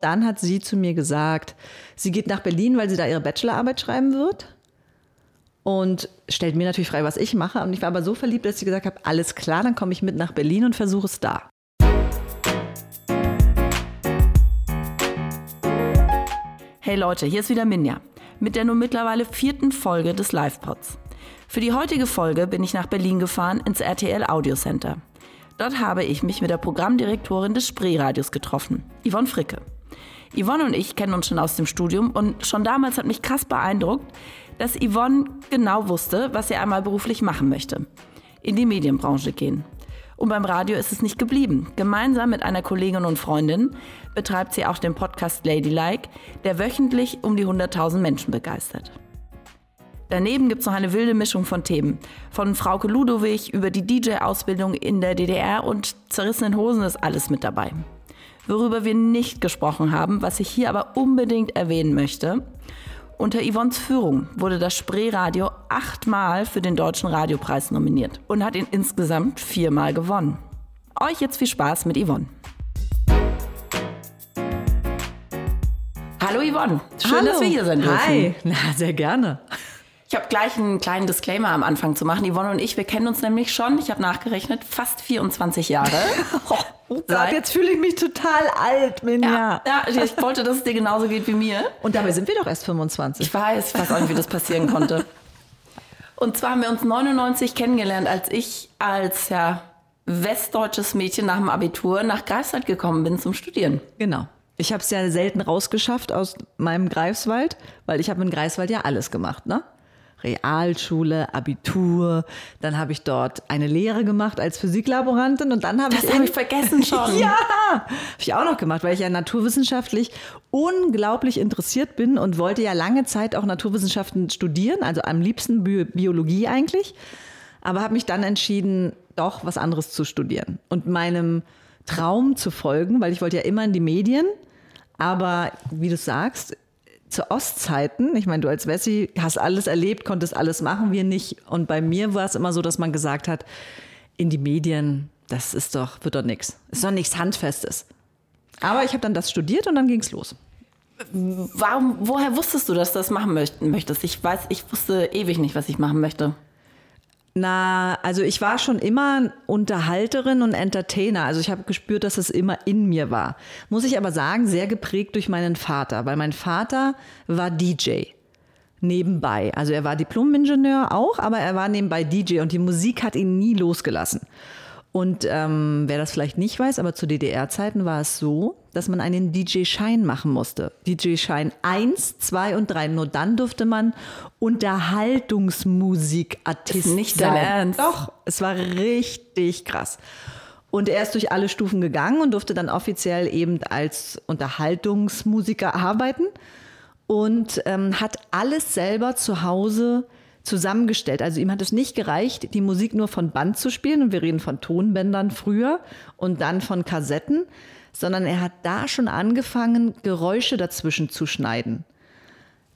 Dann hat sie zu mir gesagt, sie geht nach Berlin, weil sie da ihre Bachelorarbeit schreiben wird. Und stellt mir natürlich frei, was ich mache. Und ich war aber so verliebt, dass ich gesagt habe, alles klar, dann komme ich mit nach Berlin und versuche es da. Hey Leute, hier ist wieder Minja mit der nun mittlerweile vierten Folge des Live-Pods. Für die heutige Folge bin ich nach Berlin gefahren ins RTL Audio Center. Dort habe ich mich mit der Programmdirektorin des Spreeradios getroffen, Yvonne Fricke. Yvonne und ich kennen uns schon aus dem Studium und schon damals hat mich krass beeindruckt, dass Yvonne genau wusste, was sie einmal beruflich machen möchte. In die Medienbranche gehen. Und beim Radio ist es nicht geblieben. Gemeinsam mit einer Kollegin und Freundin betreibt sie auch den Podcast Ladylike, der wöchentlich um die 100.000 Menschen begeistert. Daneben gibt es noch eine wilde Mischung von Themen. Von Frauke Ludowig über die DJ-Ausbildung in der DDR und zerrissenen Hosen ist alles mit dabei. Worüber wir nicht gesprochen haben, was ich hier aber unbedingt erwähnen möchte. Unter Yvonnes Führung wurde das Spreeradio achtmal für den Deutschen Radiopreis nominiert und hat ihn insgesamt viermal gewonnen. Euch jetzt viel Spaß mit Yvonne. Hallo Yvonne, schön, Hallo. dass wir hier sind dürfen. Hi, na, sehr gerne. Ich habe gleich einen kleinen Disclaimer am Anfang zu machen. Yvonne und ich, wir kennen uns nämlich schon, ich habe nachgerechnet, fast 24 Jahre. Oh Gott, jetzt fühle ich mich total alt, Minja. ja, ja, ich wollte, dass es dir genauso geht wie mir. Und dabei sind wir doch erst 25. Ich weiß, ich weiß auch nicht, wie das passieren konnte. Und zwar haben wir uns 99 kennengelernt, als ich als ja, westdeutsches Mädchen nach dem Abitur nach Greifswald gekommen bin zum Studieren. Genau. Ich habe es ja selten rausgeschafft aus meinem Greifswald, weil ich habe in Greifswald ja alles gemacht, ne? Realschule, Abitur, dann habe ich dort eine Lehre gemacht als Physiklaborantin und dann habe ich Das habe ich vergessen schon. ja, habe ich auch noch gemacht, weil ich ja naturwissenschaftlich unglaublich interessiert bin und wollte ja lange Zeit auch Naturwissenschaften studieren, also am liebsten Bi Biologie eigentlich, aber habe mich dann entschieden, doch was anderes zu studieren und meinem Traum zu folgen, weil ich wollte ja immer in die Medien, aber wie du sagst, zu Ostzeiten, ich meine, du als Wessi hast alles erlebt, konntest alles machen, wir nicht. Und bei mir war es immer so, dass man gesagt hat, in die Medien, das ist doch, wird doch nichts. Ist doch nichts Handfestes. Aber ich habe dann das studiert und dann ging es los. Warum, woher wusstest du, dass du das machen möcht- möchtest? Ich weiß, ich wusste ewig nicht, was ich machen möchte. Na, also ich war schon immer Unterhalterin und Entertainer. Also ich habe gespürt, dass es immer in mir war. Muss ich aber sagen, sehr geprägt durch meinen Vater, weil mein Vater war DJ nebenbei. Also er war Diplom-Ingenieur auch, aber er war nebenbei DJ und die Musik hat ihn nie losgelassen. Und ähm, wer das vielleicht nicht weiß, aber zu DDR-Zeiten war es so, dass man einen DJ-Schein machen musste. DJ-Schein 1, 2 und 3. Nur dann durfte man Unterhaltungsmusikartist Ist nicht sein. dein Ernst? Doch, es war richtig krass. Und er ist durch alle Stufen gegangen und durfte dann offiziell eben als Unterhaltungsmusiker arbeiten und ähm, hat alles selber zu Hause zusammengestellt. Also ihm hat es nicht gereicht, die Musik nur von Band zu spielen, und wir reden von Tonbändern früher und dann von Kassetten, sondern er hat da schon angefangen, Geräusche dazwischen zu schneiden.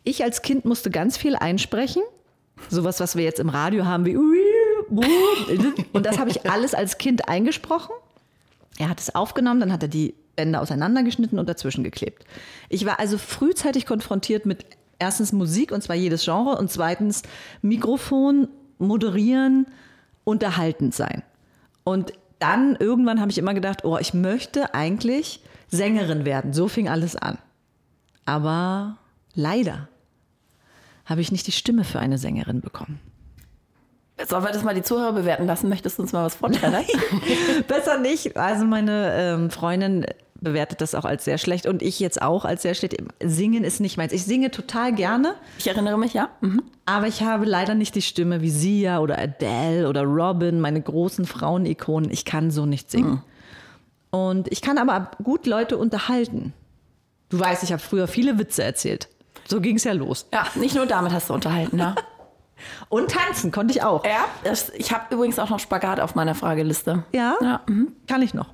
Ich als Kind musste ganz viel einsprechen, sowas, was wir jetzt im Radio haben wie und das habe ich alles als Kind eingesprochen. Er hat es aufgenommen, dann hat er die Bänder auseinandergeschnitten und dazwischen geklebt. Ich war also frühzeitig konfrontiert mit erstens Musik, und zwar jedes Genre, und zweitens Mikrofon, moderieren, unterhaltend sein. Und dann irgendwann habe ich immer gedacht, oh, ich möchte eigentlich Sängerin werden. So fing alles an. Aber leider habe ich nicht die Stimme für eine Sängerin bekommen. Sollen wir das mal die Zuhörer bewerten lassen? Möchtest du uns mal was vorstellen? Besser nicht. Also meine ähm, Freundin bewertet das auch als sehr schlecht und ich jetzt auch als sehr schlecht. Singen ist nicht meins. Ich singe total gerne, Ich erinnere mich, ja. Mhm. aber ich habe leider nicht die Stimme wie Sia oder Adele oder Robin, meine großen Frauenikonen. Ich kann so nicht singen. Und ich kann aber gut Leute unterhalten. Du weißt, ich habe früher viele Witze erzählt. So ging es ja los. Ja, nicht nur damit hast du unterhalten, ne? Und tanzen konnte ich auch. Ja, ich habe übrigens auch noch Spagat auf meiner Frageliste. Ja, Ja, mhm. kann ich noch.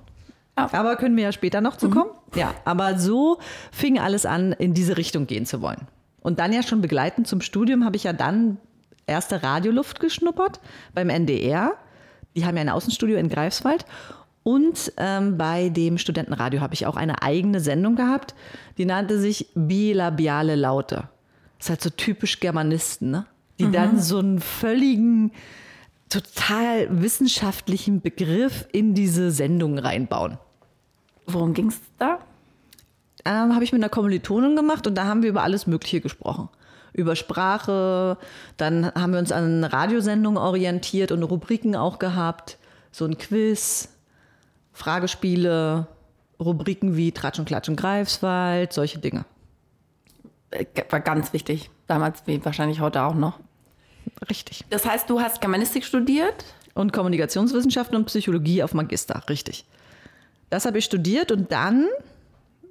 Aber können wir ja später noch zu kommen. Ja, aber so fing alles an, in diese Richtung gehen zu wollen. Und dann ja schon begleitend zum Studium habe ich ja dann erste Radioluft geschnuppert beim NDR. Die haben ja ein Außenstudio in Greifswald. Und ähm, bei dem Studentenradio habe ich auch eine eigene Sendung gehabt, die nannte sich Bilabiale Laute. Das ist halt so typisch Germanisten, ne? die mhm. dann so einen völligen, total wissenschaftlichen Begriff in diese Sendung reinbauen. Worum ging es da? Ähm, habe ich mit einer Kommilitonin gemacht und da haben wir über alles Mögliche gesprochen. Über Sprache, dann haben wir uns an Radiosendungen orientiert und Rubriken auch gehabt. So ein Quiz, Fragespiele, Rubriken wie Tratsch und Klatsch und Greifswald, solche Dinge. Äh, war ganz wichtig. Damals wie wahrscheinlich heute auch noch. Richtig. Das heißt, du hast Germanistik studiert? Und Kommunikationswissenschaften und Psychologie auf Magister, richtig. Das habe ich studiert und dann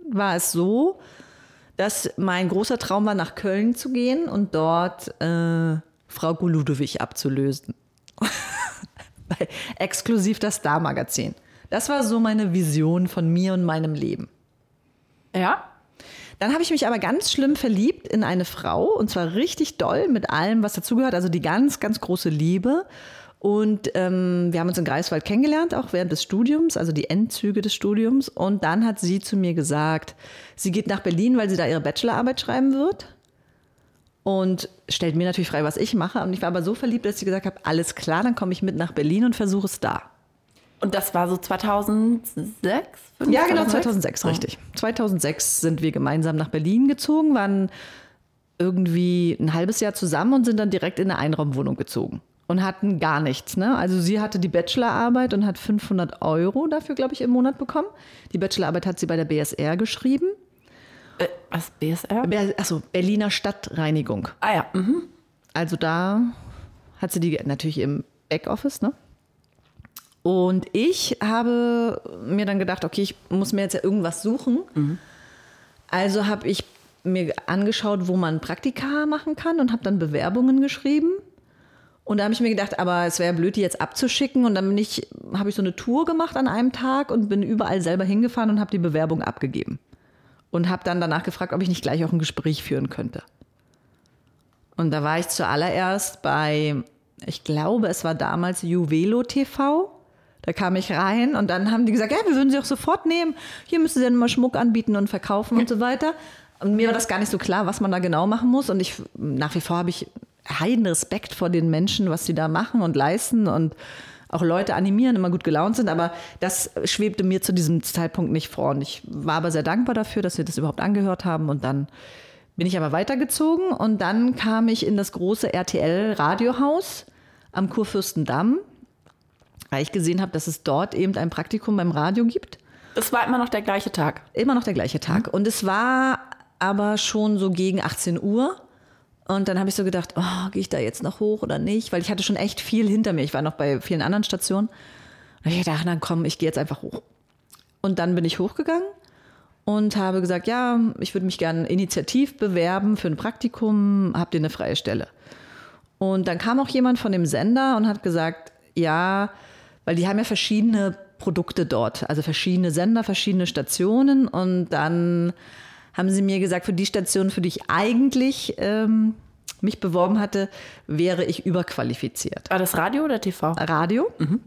war es so, dass mein großer Traum war, nach Köln zu gehen und dort äh, Frau Guludowig abzulösen. Exklusiv das Star-Magazin. Das war so meine Vision von mir und meinem Leben. Ja. Dann habe ich mich aber ganz schlimm verliebt in eine Frau und zwar richtig doll mit allem, was dazugehört. Also die ganz, ganz große Liebe. Und ähm, wir haben uns in Greifswald kennengelernt, auch während des Studiums, also die Endzüge des Studiums. Und dann hat sie zu mir gesagt, sie geht nach Berlin, weil sie da ihre Bachelorarbeit schreiben wird. Und stellt mir natürlich frei, was ich mache. Und ich war aber so verliebt, dass ich gesagt habe, alles klar, dann komme ich mit nach Berlin und versuche es da. Und das war so 2006? ja, genau, 2006, oh. richtig. 2006 sind wir gemeinsam nach Berlin gezogen, waren irgendwie ein halbes Jahr zusammen und sind dann direkt in eine Einraumwohnung gezogen und hatten gar nichts. Ne? Also sie hatte die Bachelorarbeit und hat 500 Euro dafür, glaube ich, im Monat bekommen. Die Bachelorarbeit hat sie bei der BSR geschrieben. Äh, was, BSR? Achso, Berliner Stadtreinigung. Ah ja. Mhm. Also da hat sie die natürlich im Backoffice, ne? Und ich habe mir dann gedacht, okay, ich muss mir jetzt ja irgendwas suchen. Mhm. Also habe ich mir angeschaut, wo man Praktika machen kann und habe dann Bewerbungen geschrieben. Und da habe ich mir gedacht, aber es wäre blöd, die jetzt abzuschicken. Und dann ich, habe ich so eine Tour gemacht an einem Tag und bin überall selber hingefahren und habe die Bewerbung abgegeben. Und habe dann danach gefragt, ob ich nicht gleich auch ein Gespräch führen könnte. Und da war ich zuallererst bei, ich glaube, es war damals Juvelo TV. Da kam ich rein und dann haben die gesagt, ja, wir würden sie auch sofort nehmen. Hier müssen sie dann mal Schmuck anbieten und verkaufen und so weiter. Und mir war das gar nicht so klar, was man da genau machen muss. Und ich, nach wie vor habe ich heiden Respekt vor den Menschen, was sie da machen und leisten und auch Leute animieren, immer gut gelaunt sind. Aber das schwebte mir zu diesem Zeitpunkt nicht vor. Und ich war aber sehr dankbar dafür, dass wir das überhaupt angehört haben. Und dann bin ich aber weitergezogen und dann kam ich in das große RTL-Radiohaus am Kurfürstendamm weil ich gesehen habe, dass es dort eben ein Praktikum beim Radio gibt. Es war immer noch der gleiche Tag. Immer noch der gleiche Tag. Und es war aber schon so gegen 18 Uhr. Und dann habe ich so gedacht, oh, gehe ich da jetzt noch hoch oder nicht? Weil ich hatte schon echt viel hinter mir. Ich war noch bei vielen anderen Stationen. Und ich dachte, dann komm, ich gehe jetzt einfach hoch. Und dann bin ich hochgegangen und habe gesagt, ja, ich würde mich gerne initiativ bewerben für ein Praktikum, habt ihr eine freie Stelle? Und dann kam auch jemand von dem Sender und hat gesagt, ja, weil die haben ja verschiedene Produkte dort, also verschiedene Sender, verschiedene Stationen und dann haben sie mir gesagt, für die Station, für die ich eigentlich ähm, mich beworben hatte, wäre ich überqualifiziert. War das Radio oder TV? Radio. Mhm.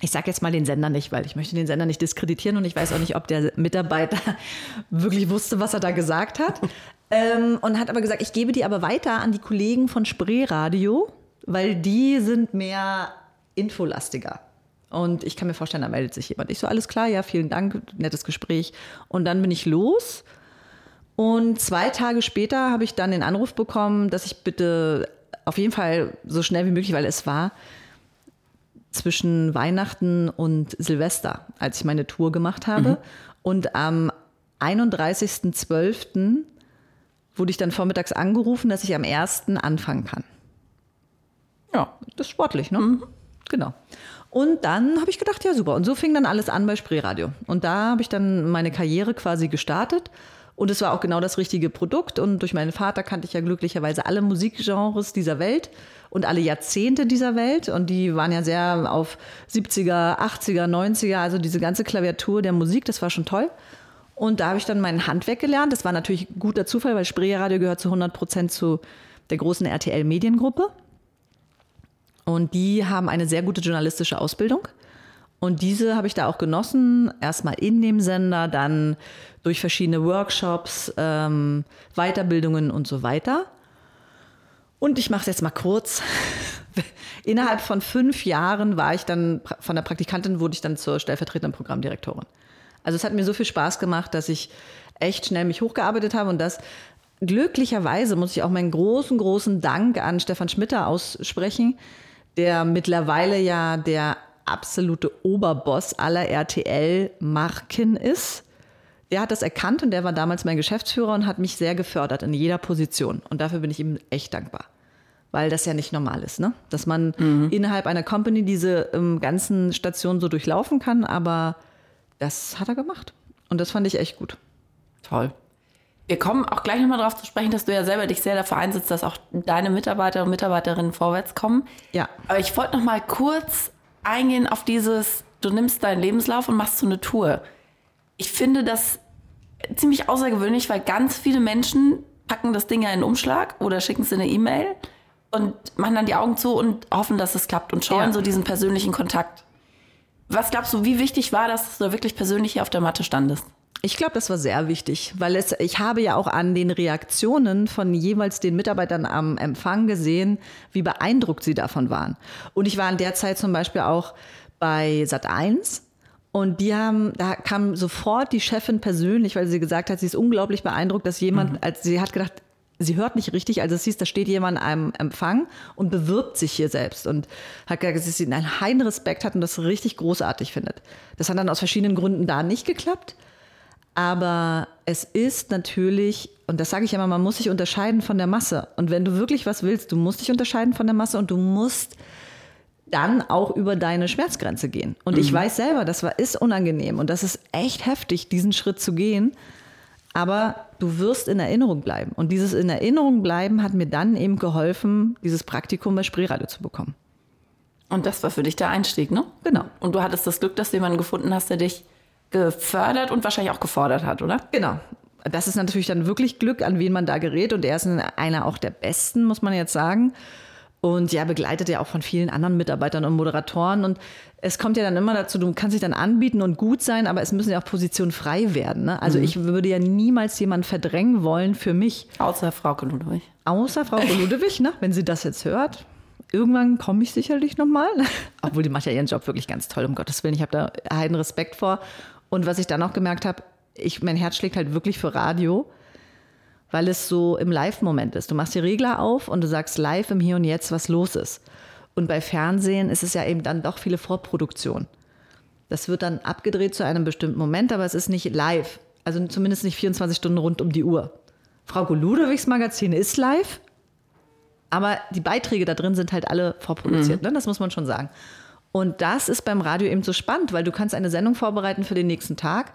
Ich sage jetzt mal den Sender nicht, weil ich möchte den Sender nicht diskreditieren und ich weiß auch nicht, ob der Mitarbeiter wirklich wusste, was er da gesagt hat. ähm, und hat aber gesagt, ich gebe die aber weiter an die Kollegen von Spree Radio, weil die sind mehr infolastiger. Und ich kann mir vorstellen, da meldet sich jemand. Ich so, alles klar, ja, vielen Dank, nettes Gespräch. Und dann bin ich los. Und zwei Tage später habe ich dann den Anruf bekommen, dass ich bitte auf jeden Fall so schnell wie möglich, weil es war zwischen Weihnachten und Silvester, als ich meine Tour gemacht habe. Mhm. Und am 31.12. wurde ich dann vormittags angerufen, dass ich am 1. anfangen kann. Ja, das ist sportlich, ne? Mhm. Genau. Und dann habe ich gedacht, ja super. Und so fing dann alles an bei Spreeradio. Und da habe ich dann meine Karriere quasi gestartet. Und es war auch genau das richtige Produkt. Und durch meinen Vater kannte ich ja glücklicherweise alle Musikgenres dieser Welt und alle Jahrzehnte dieser Welt. Und die waren ja sehr auf 70er, 80er, 90er, also diese ganze Klaviatur der Musik, das war schon toll. Und da habe ich dann mein Handwerk gelernt. Das war natürlich guter Zufall, weil Spreeradio gehört zu 100 Prozent zu der großen RTL-Mediengruppe. Und die haben eine sehr gute journalistische Ausbildung. Und diese habe ich da auch genossen, erstmal in dem Sender, dann durch verschiedene Workshops, ähm, Weiterbildungen und so weiter. Und ich mache es jetzt mal kurz. Innerhalb von fünf Jahren war ich dann, von der Praktikantin wurde ich dann zur stellvertretenden Programmdirektorin. Also es hat mir so viel Spaß gemacht, dass ich echt schnell mich hochgearbeitet habe und das glücklicherweise muss ich auch meinen großen, großen Dank an Stefan Schmitter aussprechen, der mittlerweile ja der absolute Oberboss aller RTL-Marken ist. Der hat das erkannt und der war damals mein Geschäftsführer und hat mich sehr gefördert in jeder Position. Und dafür bin ich ihm echt dankbar. Weil das ja nicht normal ist, ne? Dass man mhm. innerhalb einer Company diese ähm, ganzen Stationen so durchlaufen kann, aber das hat er gemacht. Und das fand ich echt gut. Toll. Wir kommen auch gleich nochmal darauf zu sprechen, dass du ja selber dich sehr dafür einsetzt, dass auch deine Mitarbeiter und Mitarbeiterinnen vorwärts kommen. Ja. Aber ich wollte noch mal kurz eingehen auf dieses, du nimmst deinen Lebenslauf und machst so eine Tour. Ich finde das ziemlich außergewöhnlich, weil ganz viele Menschen packen das Ding ja in einen Umschlag oder schicken es in eine E-Mail und machen dann die Augen zu und hoffen, dass es klappt und schauen ja. so diesen persönlichen Kontakt. Was glaubst du, wie wichtig war das, dass du da wirklich persönlich hier auf der Matte standest? Ich glaube, das war sehr wichtig, weil es, ich habe ja auch an den Reaktionen von jeweils den Mitarbeitern am Empfang gesehen, wie beeindruckt sie davon waren. Und ich war in der Zeit zum Beispiel auch bei Sat 1 und die haben, da kam sofort die Chefin persönlich, weil sie gesagt hat, sie ist unglaublich beeindruckt, dass jemand, mhm. als sie hat gedacht, sie hört nicht richtig, also es hieß, da steht jemand an einem Empfang und bewirbt sich hier selbst und hat gesagt, dass sie einen heilen Respekt hat und das richtig großartig findet. Das hat dann aus verschiedenen Gründen da nicht geklappt. Aber es ist natürlich, und das sage ich immer, man muss sich unterscheiden von der Masse. Und wenn du wirklich was willst, du musst dich unterscheiden von der Masse und du musst dann auch über deine Schmerzgrenze gehen. Und mhm. ich weiß selber, das war, ist unangenehm und das ist echt heftig, diesen Schritt zu gehen. Aber du wirst in Erinnerung bleiben. Und dieses in Erinnerung bleiben hat mir dann eben geholfen, dieses Praktikum bei Spreeradio zu bekommen. Und das war für dich der Einstieg, ne? Genau. Und du hattest das Glück, dass du jemanden gefunden hast, der dich gefördert und wahrscheinlich auch gefordert hat, oder? Genau. Das ist natürlich dann wirklich Glück, an wen man da gerät. Und er ist einer auch der Besten, muss man jetzt sagen. Und ja, begleitet ja auch von vielen anderen Mitarbeitern und Moderatoren. Und es kommt ja dann immer dazu, du kannst dich dann anbieten und gut sein, aber es müssen ja auch Positionen frei werden. Ne? Also mhm. ich würde ja niemals jemanden verdrängen wollen für mich. Außer Frau Ludwig. Außer Frau Ludwig, ne? wenn sie das jetzt hört. Irgendwann komme ich sicherlich nochmal. Obwohl, die macht ja ihren Job wirklich ganz toll, um Gottes Willen. Ich habe da einen Respekt vor. Und was ich dann auch gemerkt habe, ich, mein Herz schlägt halt wirklich für Radio, weil es so im Live-Moment ist. Du machst die Regler auf und du sagst live im Hier und Jetzt, was los ist. Und bei Fernsehen ist es ja eben dann doch viele Vorproduktion. Das wird dann abgedreht zu einem bestimmten Moment, aber es ist nicht live. Also zumindest nicht 24 Stunden rund um die Uhr. Frau Ludowigs Magazin ist live, aber die Beiträge da drin sind halt alle vorproduziert. Mhm. Ne? Das muss man schon sagen. Und das ist beim Radio eben so spannend, weil du kannst eine Sendung vorbereiten für den nächsten Tag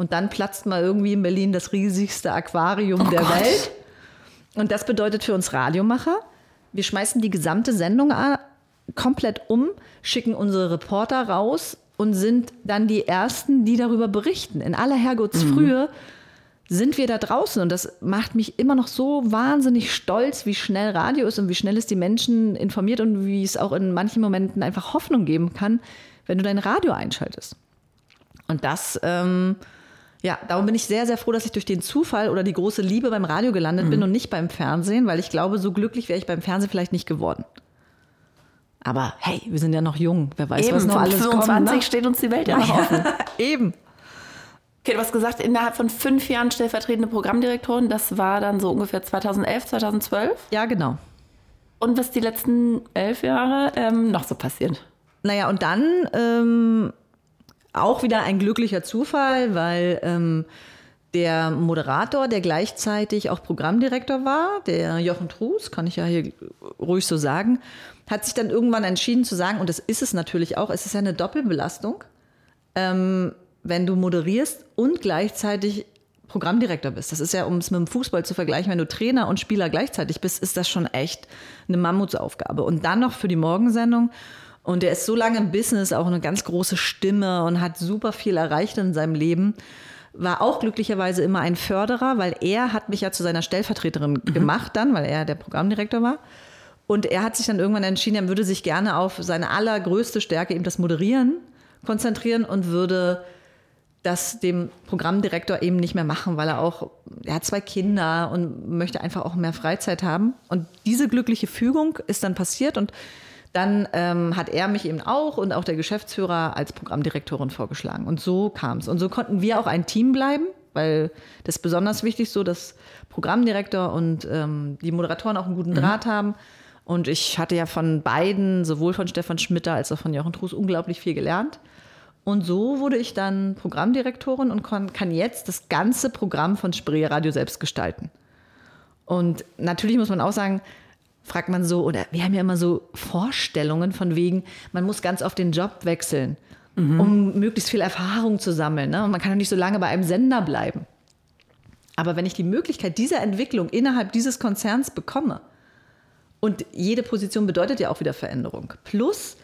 und dann platzt mal irgendwie in Berlin das riesigste Aquarium oh der Gott. Welt. Und das bedeutet für uns Radiomacher, wir schmeißen die gesamte Sendung komplett um, schicken unsere Reporter raus und sind dann die Ersten, die darüber berichten. In aller Herrgottsfrühe. Mhm sind wir da draußen. Und das macht mich immer noch so wahnsinnig stolz, wie schnell Radio ist und wie schnell es die Menschen informiert und wie es auch in manchen Momenten einfach Hoffnung geben kann, wenn du dein Radio einschaltest. Und das, ähm, ja, darum bin ich sehr, sehr froh, dass ich durch den Zufall oder die große Liebe beim Radio gelandet mhm. bin und nicht beim Fernsehen, weil ich glaube, so glücklich wäre ich beim Fernsehen vielleicht nicht geworden. Aber hey, wir sind ja noch jung. Wer weiß, Eben, was noch alles 25 kommt. Ne? steht uns die Welt ja noch offen. Eben. Okay, du hast gesagt, innerhalb von fünf Jahren stellvertretende Programmdirektorin. Das war dann so ungefähr 2011, 2012? Ja, genau. Und was die letzten elf Jahre ähm, noch so passiert? Naja, und dann ähm, auch wieder ein glücklicher Zufall, weil ähm, der Moderator, der gleichzeitig auch Programmdirektor war, der Jochen Truß, kann ich ja hier ruhig so sagen, hat sich dann irgendwann entschieden zu sagen, und das ist es natürlich auch, es ist ja eine Doppelbelastung. Ähm, wenn du moderierst und gleichzeitig Programmdirektor bist. Das ist ja, um es mit dem Fußball zu vergleichen, wenn du Trainer und Spieler gleichzeitig bist, ist das schon echt eine Mammutsaufgabe. Und dann noch für die Morgensendung. Und er ist so lange im Business, auch eine ganz große Stimme und hat super viel erreicht in seinem Leben. War auch glücklicherweise immer ein Förderer, weil er hat mich ja zu seiner Stellvertreterin mhm. gemacht dann, weil er der Programmdirektor war. Und er hat sich dann irgendwann entschieden, er würde sich gerne auf seine allergrößte Stärke, eben das Moderieren, konzentrieren und würde das dem Programmdirektor eben nicht mehr machen, weil er auch, er hat zwei Kinder und möchte einfach auch mehr Freizeit haben. Und diese glückliche Fügung ist dann passiert und dann ähm, hat er mich eben auch und auch der Geschäftsführer als Programmdirektorin vorgeschlagen. Und so kam es. Und so konnten wir auch ein Team bleiben, weil das ist besonders wichtig so, dass Programmdirektor und ähm, die Moderatoren auch einen guten Draht mhm. haben. Und ich hatte ja von beiden, sowohl von Stefan Schmitter als auch von Jochen Truß, unglaublich viel gelernt. Und so wurde ich dann Programmdirektorin und kann jetzt das ganze Programm von Spree Radio selbst gestalten. Und natürlich muss man auch sagen, fragt man so, oder wir haben ja immer so Vorstellungen von wegen, man muss ganz oft den Job wechseln, mhm. um möglichst viel Erfahrung zu sammeln. Ne? Und man kann ja nicht so lange bei einem Sender bleiben. Aber wenn ich die Möglichkeit dieser Entwicklung innerhalb dieses Konzerns bekomme, und jede Position bedeutet ja auch wieder Veränderung, plus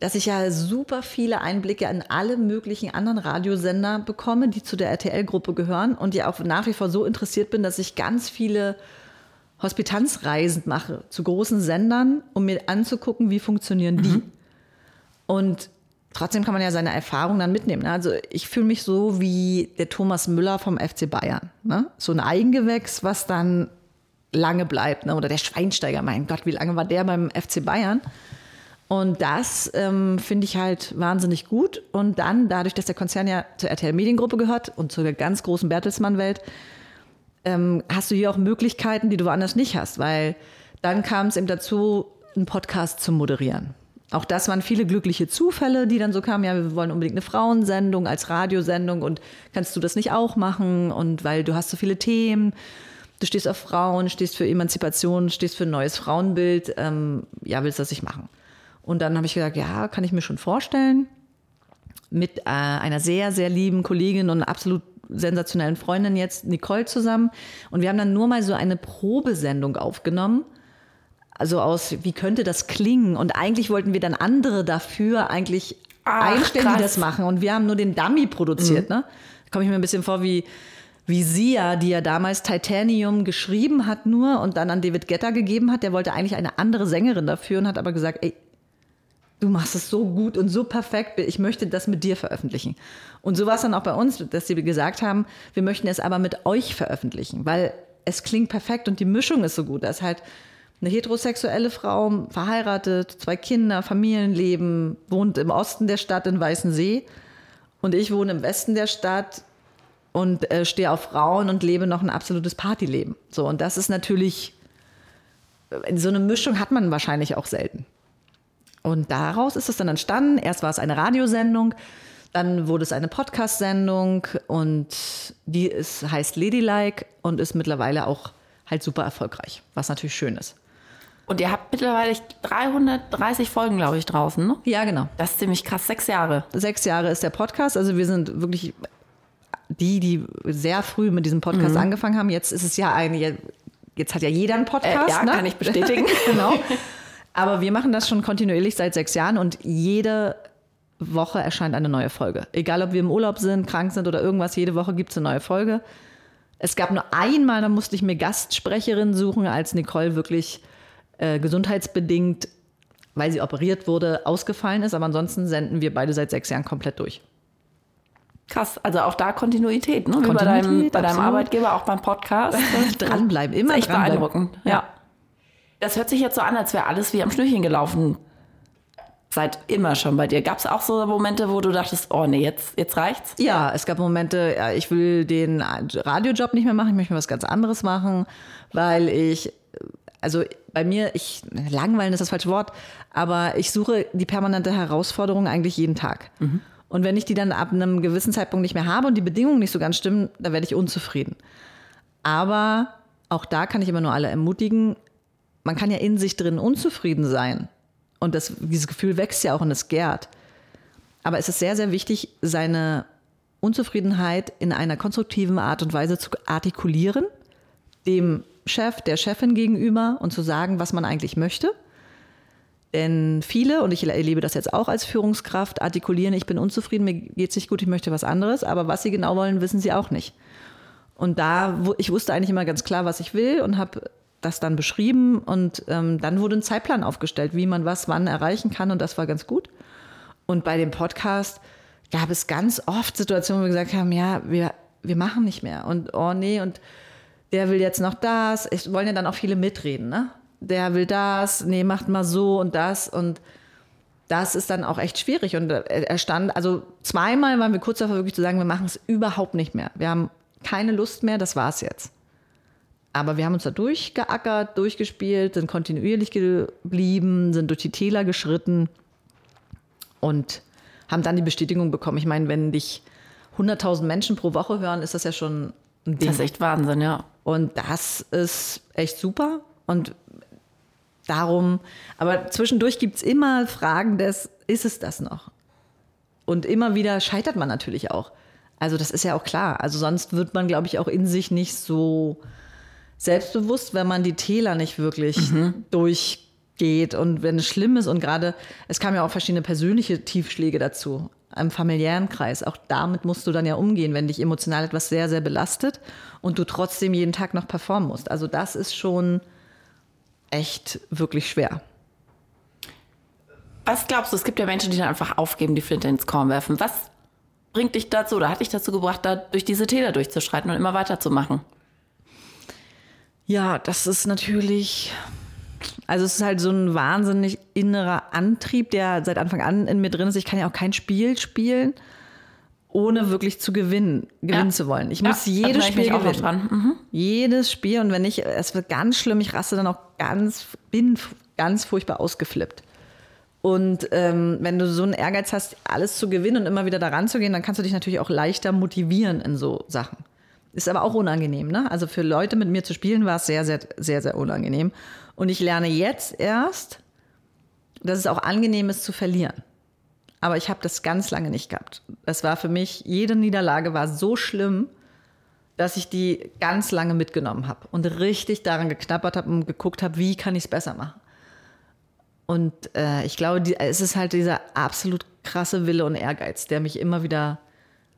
dass ich ja super viele Einblicke in alle möglichen anderen Radiosender bekomme, die zu der RTL-Gruppe gehören und ja auch nach wie vor so interessiert bin, dass ich ganz viele Hospitanzreisen mache zu großen Sendern, um mir anzugucken, wie funktionieren die. Mhm. Und trotzdem kann man ja seine Erfahrungen dann mitnehmen. Ne? Also ich fühle mich so wie der Thomas Müller vom FC Bayern. Ne? So ein Eigengewächs, was dann lange bleibt. Ne? Oder der Schweinsteiger, mein Gott, wie lange war der beim FC Bayern? Und das ähm, finde ich halt wahnsinnig gut. Und dann, dadurch, dass der Konzern ja zur RTL Mediengruppe gehört und zur ganz großen Bertelsmann-Welt, ähm, hast du hier auch Möglichkeiten, die du woanders nicht hast, weil dann kam es eben dazu, einen Podcast zu moderieren. Auch das waren viele glückliche Zufälle, die dann so kamen, ja, wir wollen unbedingt eine Frauensendung als Radiosendung und kannst du das nicht auch machen? Und weil du hast so viele Themen, du stehst auf Frauen, stehst für Emanzipation, stehst für ein neues Frauenbild, ähm, ja, willst du das nicht machen? Und dann habe ich gesagt, ja, kann ich mir schon vorstellen. Mit äh, einer sehr, sehr lieben Kollegin und absolut sensationellen Freundin jetzt, Nicole, zusammen. Und wir haben dann nur mal so eine Probesendung aufgenommen. Also aus, wie könnte das klingen? Und eigentlich wollten wir dann andere dafür eigentlich Ach, einstellen, krass. die das machen. Und wir haben nur den Dummy produziert. Mhm. Ne? Da komme ich mir ein bisschen vor wie, wie Sia, die ja damals Titanium geschrieben hat nur und dann an David Getter gegeben hat. Der wollte eigentlich eine andere Sängerin dafür und hat aber gesagt, ey, du machst es so gut und so perfekt, ich möchte das mit dir veröffentlichen. Und so war es dann auch bei uns, dass sie gesagt haben, wir möchten es aber mit euch veröffentlichen, weil es klingt perfekt und die Mischung ist so gut. Da ist halt eine heterosexuelle Frau, verheiratet, zwei Kinder, Familienleben, wohnt im Osten der Stadt in Weißensee und ich wohne im Westen der Stadt und äh, stehe auf Frauen und lebe noch ein absolutes Partyleben. So, und das ist natürlich, so eine Mischung hat man wahrscheinlich auch selten. Und daraus ist es dann entstanden. Erst war es eine Radiosendung, dann wurde es eine Podcast-Sendung und die ist, heißt Ladylike und ist mittlerweile auch halt super erfolgreich, was natürlich schön ist. Und ihr habt mittlerweile 330 Folgen, glaube ich, draußen, ne? Ja, genau. Das ist ziemlich krass. Sechs Jahre. Sechs Jahre ist der Podcast. Also wir sind wirklich die, die sehr früh mit diesem Podcast mhm. angefangen haben. Jetzt ist es ja eine, jetzt hat ja jeder einen Podcast. Äh, ja, ne? kann ich bestätigen. genau. Aber wir machen das schon kontinuierlich seit sechs Jahren und jede Woche erscheint eine neue Folge. Egal, ob wir im Urlaub sind, krank sind oder irgendwas, jede Woche gibt es eine neue Folge. Es gab nur einmal, da musste ich mir Gastsprecherin suchen, als Nicole wirklich äh, gesundheitsbedingt, weil sie operiert wurde, ausgefallen ist. Aber ansonsten senden wir beide seit sechs Jahren komplett durch. Krass, also auch da Kontinuität, ne? Kontinuität, bei deinem, bei deinem Arbeitgeber, auch beim Podcast. dranbleiben, immer echt dranbleiben. beeindruckend. Ja. ja. Das hört sich jetzt so an, als wäre alles wie am Schnürchen gelaufen. Seit immer schon bei dir. Gab es auch so Momente, wo du dachtest, oh nee, jetzt, jetzt reicht's? Ja, es gab Momente, ja, ich will den Radiojob nicht mehr machen, ich möchte was ganz anderes machen, weil ich, also bei mir, ich, langweilen ist das falsche Wort, aber ich suche die permanente Herausforderung eigentlich jeden Tag. Mhm. Und wenn ich die dann ab einem gewissen Zeitpunkt nicht mehr habe und die Bedingungen nicht so ganz stimmen, dann werde ich unzufrieden. Aber auch da kann ich immer nur alle ermutigen, man kann ja in sich drin unzufrieden sein. Und das, dieses Gefühl wächst ja auch und es gärt. Aber es ist sehr, sehr wichtig, seine Unzufriedenheit in einer konstruktiven Art und Weise zu artikulieren, dem Chef, der Chefin gegenüber und zu sagen, was man eigentlich möchte. Denn viele, und ich erlebe das jetzt auch als Führungskraft, artikulieren, ich bin unzufrieden, mir geht es nicht gut, ich möchte was anderes, aber was sie genau wollen, wissen sie auch nicht. Und da, ich wusste eigentlich immer ganz klar, was ich will und habe das dann beschrieben und ähm, dann wurde ein Zeitplan aufgestellt, wie man was wann erreichen kann und das war ganz gut. Und bei dem Podcast gab es ganz oft Situationen, wo wir gesagt haben, ja, wir, wir machen nicht mehr. Und oh nee, und der will jetzt noch das. Es wollen ja dann auch viele mitreden, ne? Der will das, nee, macht mal so und das. Und das ist dann auch echt schwierig. Und er stand, also zweimal waren wir kurz davor, wirklich zu sagen, wir machen es überhaupt nicht mehr. Wir haben keine Lust mehr, das war's jetzt. Aber wir haben uns da durchgeackert, durchgespielt, sind kontinuierlich geblieben, sind durch die Täler geschritten und haben dann die Bestätigung bekommen. Ich meine, wenn dich 100.000 Menschen pro Woche hören, ist das ja schon ein Ding. Das ist echt Wahnsinn, ja. Und das ist echt super. Und darum, aber zwischendurch gibt es immer Fragen des, ist es das noch? Und immer wieder scheitert man natürlich auch. Also das ist ja auch klar. Also sonst wird man, glaube ich, auch in sich nicht so selbstbewusst, wenn man die Täler nicht wirklich mhm. durchgeht und wenn es schlimm ist und gerade, es kamen ja auch verschiedene persönliche Tiefschläge dazu im familiären Kreis. Auch damit musst du dann ja umgehen, wenn dich emotional etwas sehr, sehr belastet und du trotzdem jeden Tag noch performen musst. Also das ist schon echt wirklich schwer. Was glaubst du, es gibt ja Menschen, die dann einfach aufgeben, die Flinte ins Korn werfen. Was bringt dich dazu oder hat dich dazu gebracht, da durch diese Täler durchzuschreiten und immer weiterzumachen? Ja, das ist natürlich, also es ist halt so ein wahnsinnig innerer Antrieb, der seit Anfang an in mir drin ist. Ich kann ja auch kein Spiel spielen, ohne wirklich zu gewinnen, gewinnen ja. zu wollen. Ich ja, muss jedes Spiel gewinnen. Mhm. Jedes Spiel und wenn nicht, es wird ganz schlimm, ich raste dann auch ganz, bin ganz furchtbar ausgeflippt. Und ähm, wenn du so einen Ehrgeiz hast, alles zu gewinnen und immer wieder daran zu gehen, dann kannst du dich natürlich auch leichter motivieren in so Sachen. Ist aber auch unangenehm, ne? Also für Leute mit mir zu spielen war es sehr, sehr, sehr, sehr unangenehm. Und ich lerne jetzt erst, dass es auch angenehm ist zu verlieren. Aber ich habe das ganz lange nicht gehabt. Das war für mich, jede Niederlage war so schlimm, dass ich die ganz lange mitgenommen habe und richtig daran geknappert habe und geguckt habe, wie kann ich es besser machen. Und äh, ich glaube, die, es ist halt dieser absolut krasse Wille und Ehrgeiz, der mich immer wieder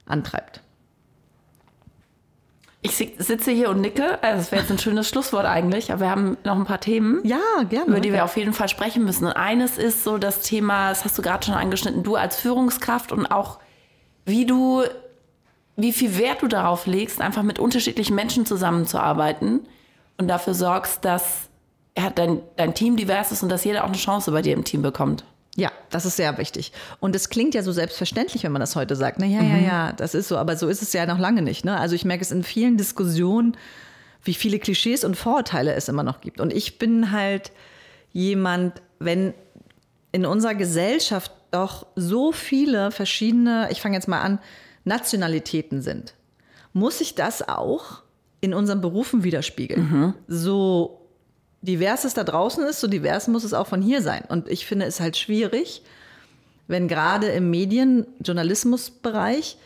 antreibt. Ich sitze hier und nicke. Also das wäre jetzt ein schönes Schlusswort eigentlich, aber wir haben noch ein paar Themen, ja, gerne, über die wir auf jeden Fall sprechen müssen. Und eines ist so das Thema, das hast du gerade schon angeschnitten, du als Führungskraft und auch wie du, wie viel Wert du darauf legst, einfach mit unterschiedlichen Menschen zusammenzuarbeiten und dafür sorgst, dass ja, dein, dein Team divers ist und dass jeder auch eine Chance bei dir im Team bekommt. Ja, das ist sehr wichtig. Und es klingt ja so selbstverständlich, wenn man das heute sagt. Na ja, mhm. ja, ja, das ist so. Aber so ist es ja noch lange nicht. Ne? Also ich merke es in vielen Diskussionen, wie viele Klischees und Vorurteile es immer noch gibt. Und ich bin halt jemand, wenn in unserer Gesellschaft doch so viele verschiedene, ich fange jetzt mal an, Nationalitäten sind, muss ich das auch in unseren Berufen widerspiegeln. Mhm. So divers es da draußen ist, so divers muss es auch von hier sein. Und ich finde es halt schwierig, wenn gerade im Medien-, Journalismusbereich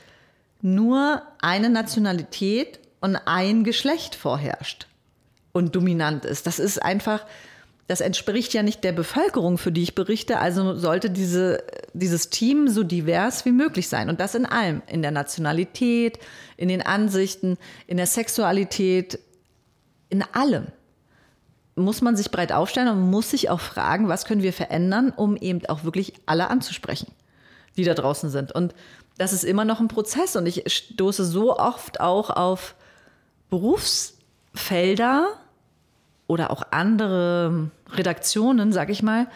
nur eine Nationalität und ein Geschlecht vorherrscht und dominant ist. Das ist einfach, das entspricht ja nicht der Bevölkerung, für die ich berichte. Also sollte diese, dieses Team so divers wie möglich sein. Und das in allem. In der Nationalität, in den Ansichten, in der Sexualität, in allem muss man sich breit aufstellen und muss sich auch fragen, was können wir verändern, um eben auch wirklich alle anzusprechen, die da draußen sind. Und das ist immer noch ein Prozess und ich stoße so oft auch auf Berufsfelder oder auch andere Redaktionen, sag ich mal.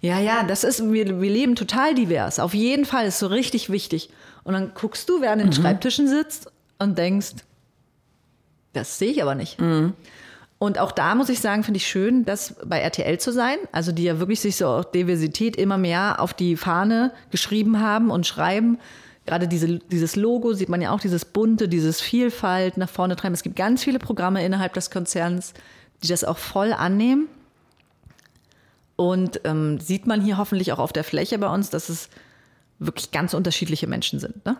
Ja, ja, das ist, wir, wir leben total divers. Auf jeden Fall ist so richtig wichtig. Und dann guckst du, wer an den mhm. Schreibtischen sitzt und denkst, das sehe ich aber nicht. Mhm. Und auch da muss ich sagen, finde ich schön, das bei RTL zu sein. Also die ja wirklich sich so auch Diversität immer mehr auf die Fahne geschrieben haben und schreiben. Gerade diese, dieses Logo sieht man ja auch, dieses bunte, dieses Vielfalt nach vorne treiben. Es gibt ganz viele Programme innerhalb des Konzerns, die das auch voll annehmen. Und ähm, sieht man hier hoffentlich auch auf der Fläche bei uns, dass es wirklich ganz unterschiedliche Menschen sind, ne?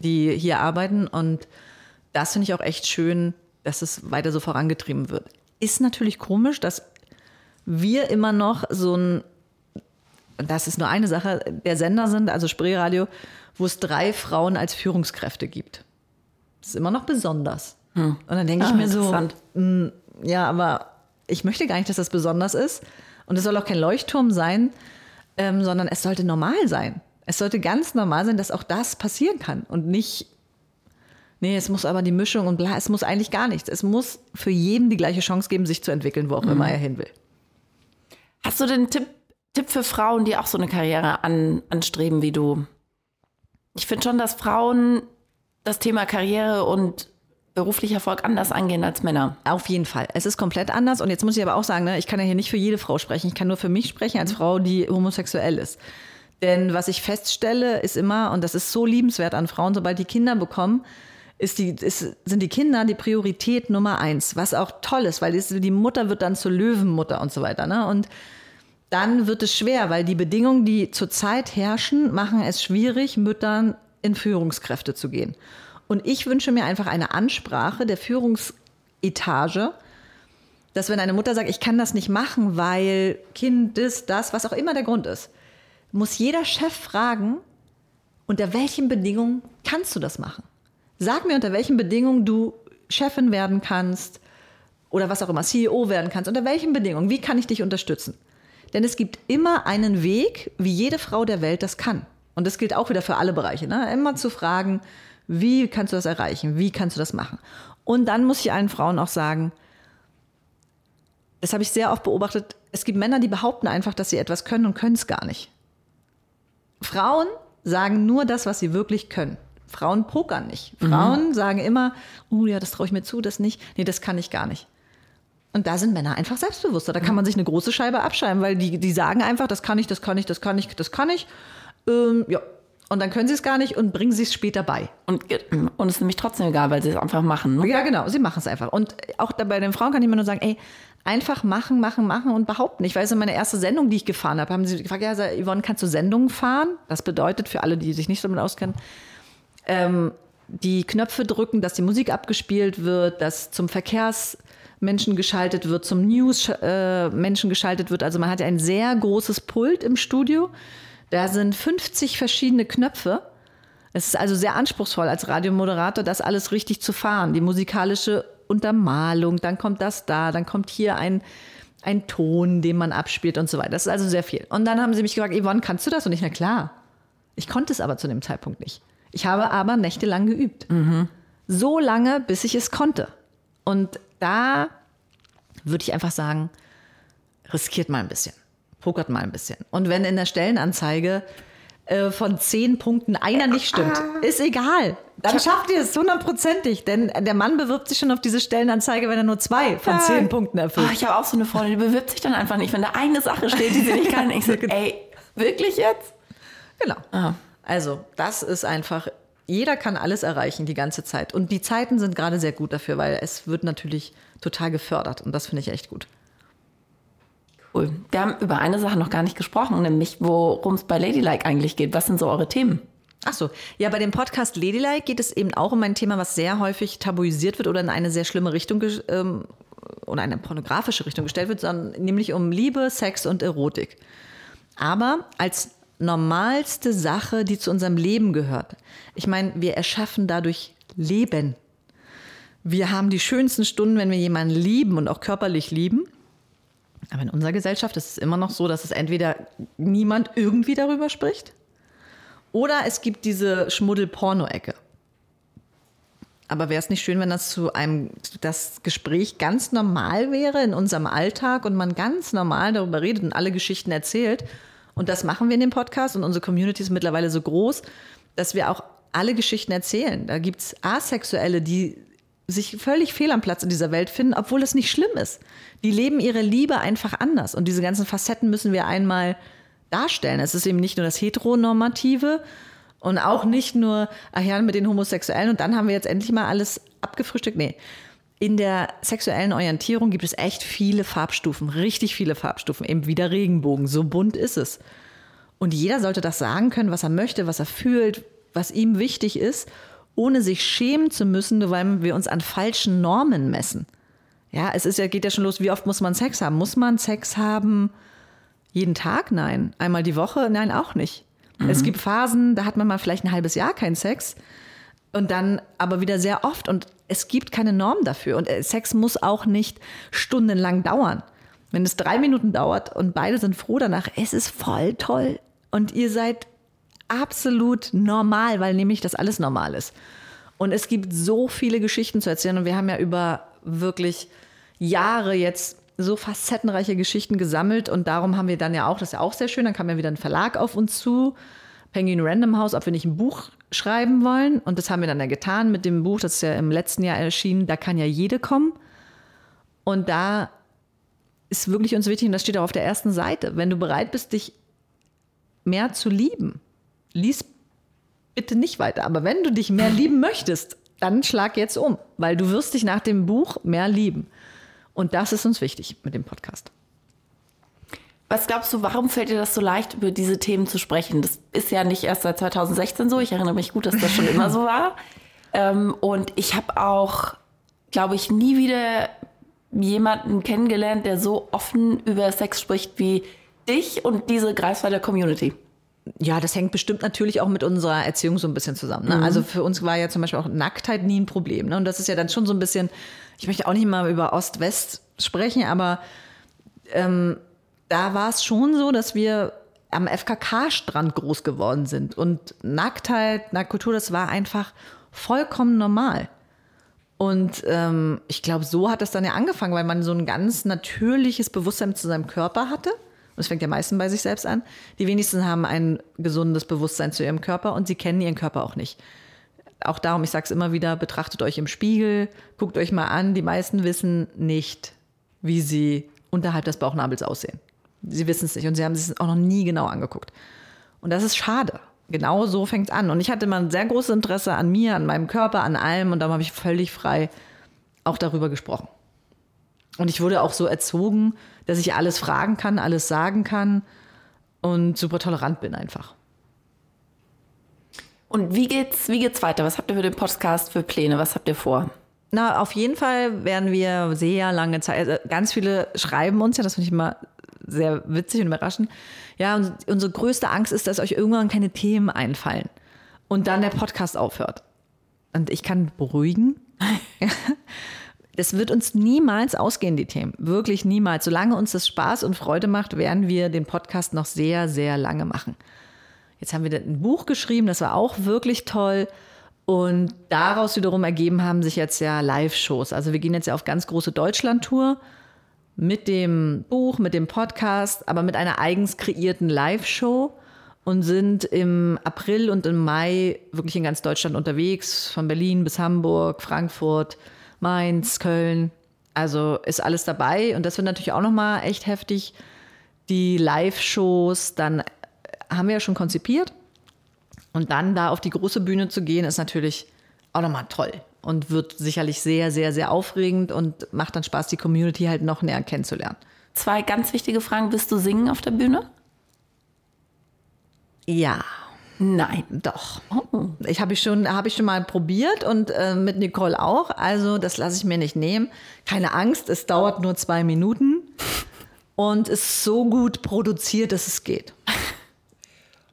die hier arbeiten. Und das finde ich auch echt schön, dass es weiter so vorangetrieben wird. Ist natürlich komisch, dass wir immer noch so ein, das ist nur eine Sache, der Sender sind, also Spreeradio, wo es drei Frauen als Führungskräfte gibt. Das ist immer noch besonders. Hm. Und dann denke ah, ich mir so, mh, hm, ja, aber ich möchte gar nicht, dass das besonders ist. Und es soll auch kein Leuchtturm sein, ähm, sondern es sollte normal sein. Es sollte ganz normal sein, dass auch das passieren kann und nicht, nee, es muss aber die Mischung und bla, es muss eigentlich gar nichts. Es muss für jeden die gleiche Chance geben, sich zu entwickeln, wo auch mhm. immer er hin will. Hast du den Tipp, Tipp für Frauen, die auch so eine Karriere an, anstreben wie du? Ich finde schon, dass Frauen das Thema Karriere und beruflicher Erfolg anders angehen als Männer. Auf jeden Fall. Es ist komplett anders. Und jetzt muss ich aber auch sagen, ne, ich kann ja hier nicht für jede Frau sprechen. Ich kann nur für mich sprechen als Frau, die homosexuell ist. Denn was ich feststelle, ist immer, und das ist so liebenswert an Frauen, sobald die Kinder bekommen, ist die, ist, sind die Kinder die Priorität Nummer eins. Was auch toll ist, weil die, Mutter wird dann zur Löwenmutter und so weiter. Ne? Und dann wird es schwer, weil die Bedingungen, die zurzeit herrschen, machen es schwierig, Müttern in Führungskräfte zu gehen. Und ich wünsche mir einfach eine Ansprache der Führungsetage, dass wenn eine Mutter sagt, ich kann das nicht machen, weil Kind ist das, was auch immer der Grund ist, muss jeder Chef fragen, unter welchen Bedingungen kannst du das machen? Sag mir, unter welchen Bedingungen du Chefin werden kannst oder was auch immer, CEO werden kannst. Unter welchen Bedingungen? Wie kann ich dich unterstützen? Denn es gibt immer einen Weg, wie jede Frau der Welt das kann. Und das gilt auch wieder für alle Bereiche. Ne? Immer zu fragen, wie kannst du das erreichen? Wie kannst du das machen? Und dann muss ich allen Frauen auch sagen, das habe ich sehr oft beobachtet, es gibt Männer, die behaupten einfach, dass sie etwas können und können es gar nicht. Frauen sagen nur das, was sie wirklich können. Frauen pokern nicht. Mhm. Frauen sagen immer, oh ja, das traue ich mir zu, das nicht. Nee, das kann ich gar nicht. Und da sind Männer einfach selbstbewusster. Da kann man sich eine große Scheibe abschreiben, weil die, die sagen einfach, das kann ich, das kann ich, das kann ich, das kann ich. Ähm, ja, und dann können sie es gar nicht und bringen sie es später bei. Und, und es ist nämlich trotzdem egal, weil sie es einfach machen. Ne? Ja, genau, sie machen es einfach. Und auch bei den Frauen kann ich immer nur sagen, ey, einfach machen, machen, machen und behaupten. Ich weiß, in meiner ersten Sendung, die ich gefahren habe, haben sie gefragt, ja, Yvonne, kannst du Sendungen fahren? Das bedeutet für alle, die sich nicht so damit auskennen, ähm, die Knöpfe drücken, dass die Musik abgespielt wird, dass zum Verkehrsmenschen geschaltet wird, zum News-Menschen äh, geschaltet wird. Also man hat ja ein sehr großes Pult im Studio da sind 50 verschiedene Knöpfe. Es ist also sehr anspruchsvoll als Radiomoderator, das alles richtig zu fahren. Die musikalische Untermalung, dann kommt das da, dann kommt hier ein, ein Ton, den man abspielt und so weiter. Das ist also sehr viel. Und dann haben sie mich gefragt, Yvonne, kannst du das? Und ich, na klar. Ich konnte es aber zu dem Zeitpunkt nicht. Ich habe aber nächtelang geübt. Mhm. So lange, bis ich es konnte. Und da würde ich einfach sagen, riskiert mal ein bisschen pokert mal ein bisschen. Und wenn in der Stellenanzeige äh, von zehn Punkten einer nicht stimmt, ah. ist egal. Dann schafft ihr es hundertprozentig, denn der Mann bewirbt sich schon auf diese Stellenanzeige, wenn er nur zwei von zehn Punkten erfüllt. Oh, ich habe auch so eine Freundin, die bewirbt sich dann einfach nicht, wenn da eine Sache steht, die sie nicht kann. Ich so, ey, wirklich jetzt? Genau. Ah. Also, das ist einfach, jeder kann alles erreichen die ganze Zeit. Und die Zeiten sind gerade sehr gut dafür, weil es wird natürlich total gefördert. Und das finde ich echt gut. Cool. Wir haben über eine Sache noch gar nicht gesprochen, nämlich worum es bei Ladylike eigentlich geht. Was sind so eure Themen? Ach so, ja, bei dem Podcast Ladylike geht es eben auch um ein Thema, was sehr häufig tabuisiert wird oder in eine sehr schlimme Richtung ähm, oder eine pornografische Richtung gestellt wird, sondern nämlich um Liebe, Sex und Erotik. Aber als normalste Sache, die zu unserem Leben gehört. Ich meine, wir erschaffen dadurch Leben. Wir haben die schönsten Stunden, wenn wir jemanden lieben und auch körperlich lieben. Aber in unserer Gesellschaft ist es immer noch so, dass es entweder niemand irgendwie darüber spricht oder es gibt diese Schmuddel-Porno-Ecke. Aber wäre es nicht schön, wenn das zu einem, das Gespräch ganz normal wäre in unserem Alltag und man ganz normal darüber redet und alle Geschichten erzählt? Und das machen wir in dem Podcast und unsere Community ist mittlerweile so groß, dass wir auch alle Geschichten erzählen. Da gibt es Asexuelle, die sich völlig fehl am Platz in dieser Welt finden, obwohl es nicht schlimm ist. Die leben ihre Liebe einfach anders. Und diese ganzen Facetten müssen wir einmal darstellen. Es ist eben nicht nur das Heteronormative und auch nicht nur, ach ja, mit den Homosexuellen und dann haben wir jetzt endlich mal alles abgefrühstückt. Nee. In der sexuellen Orientierung gibt es echt viele Farbstufen, richtig viele Farbstufen, eben wie der Regenbogen. So bunt ist es. Und jeder sollte das sagen können, was er möchte, was er fühlt, was ihm wichtig ist ohne sich schämen zu müssen, nur weil wir uns an falschen Normen messen. Ja, es ist ja, geht ja schon los, wie oft muss man Sex haben? Muss man Sex haben jeden Tag? Nein. Einmal die Woche? Nein, auch nicht. Mhm. Es gibt Phasen, da hat man mal vielleicht ein halbes Jahr keinen Sex und dann aber wieder sehr oft. Und es gibt keine Norm dafür. Und äh, Sex muss auch nicht stundenlang dauern. Wenn es drei Minuten dauert und beide sind froh danach, es ist voll toll. Und ihr seid absolut normal, weil nämlich das alles normal ist. Und es gibt so viele Geschichten zu erzählen. Und wir haben ja über wirklich Jahre jetzt so facettenreiche Geschichten gesammelt. Und darum haben wir dann ja auch, das ist ja auch sehr schön, dann kam ja wieder ein Verlag auf uns zu, Penguin Random House, ob wir nicht ein Buch schreiben wollen und das haben wir dann ja getan mit dem Buch, das ist ja im letzten Jahr erschienen, da kann ja jede kommen und da ist wirklich uns wichtig und das steht auch auf der ersten Seite, wenn du bereit bist, dich mehr zu lieben, lies bitte nicht weiter, aber wenn du dich mehr lieben möchtest, dann schlag jetzt um, weil du wirst dich nach dem Buch mehr lieben. Und das ist uns wichtig mit dem Podcast. Was glaubst du, warum fällt dir das so leicht, über diese Themen zu sprechen? Das ist ja nicht erst seit 2016 so. Ich erinnere mich gut, dass das schon immer so war. Ähm, und ich habe auch, glaube ich, nie wieder jemanden kennengelernt, der so offen über Sex spricht wie dich und diese Greifswalder Community. Ja, das hängt bestimmt natürlich auch mit unserer Erziehung so ein bisschen zusammen. Ne? Mhm. Also für uns war ja zum Beispiel auch Nacktheit nie ein Problem. Ne? Und das ist ja dann schon so ein bisschen, ich möchte auch nicht mal über Ost-West sprechen, aber ähm, da war es schon so, dass wir am FKK-Strand groß geworden sind. Und Nacktheit, Nacktkultur, das war einfach vollkommen normal. Und ähm, ich glaube, so hat das dann ja angefangen, weil man so ein ganz natürliches Bewusstsein zu seinem Körper hatte. Und es fängt ja meistens bei sich selbst an. Die wenigsten haben ein gesundes Bewusstsein zu ihrem Körper und sie kennen ihren Körper auch nicht auch darum, ich sage es immer wieder, betrachtet euch im Spiegel, guckt euch mal an. Die meisten wissen nicht, wie sie unterhalb des Bauchnabels aussehen. Sie wissen es nicht und sie haben es auch noch nie genau angeguckt. Und das ist schade. Genau so fängt es an. Und ich hatte immer ein sehr großes Interesse an mir, an meinem Körper, an allem. Und darum habe ich völlig frei auch darüber gesprochen. Und ich wurde auch so erzogen, dass ich alles fragen kann, alles sagen kann und super tolerant bin einfach. Und wie geht's, wie geht's weiter? Was habt ihr für den Podcast für Pläne? Was habt ihr vor? Na, auf jeden Fall werden wir sehr lange Zeit, also ganz viele schreiben uns ja, das finde ich immer sehr witzig und überraschend. Ja, unsere größte Angst ist, dass euch irgendwann keine Themen einfallen und dann der Podcast aufhört. Und ich kann beruhigen. Das wird uns niemals ausgehen, die Themen. Wirklich niemals. Solange uns das Spaß und Freude macht, werden wir den Podcast noch sehr, sehr lange machen. Jetzt haben wir ein Buch geschrieben, das war auch wirklich toll. Und daraus wiederum ergeben haben sich jetzt ja Live-Shows. Also wir gehen jetzt ja auf ganz große Deutschland-Tour mit dem Buch, mit dem Podcast, aber mit einer eigens kreierten Live-Show und sind im April und im Mai wirklich in ganz Deutschland unterwegs, von Berlin bis Hamburg, Frankfurt, Mainz, Köln. Also ist alles dabei und das wird natürlich auch nochmal echt heftig. Die Live-Shows dann haben wir ja schon konzipiert. Und dann da auf die große Bühne zu gehen, ist natürlich auch nochmal toll und wird sicherlich sehr, sehr, sehr aufregend und macht dann Spaß, die Community halt noch näher kennenzulernen. Zwei ganz wichtige Fragen. Bist du singen auf der Bühne? Ja. Nein. Doch. Oh. Ich habe ich schon, habe ich schon mal probiert und äh, mit Nicole auch. Also das lasse ich mir nicht nehmen. Keine Angst, es dauert nur zwei Minuten und ist so gut produziert, dass es geht.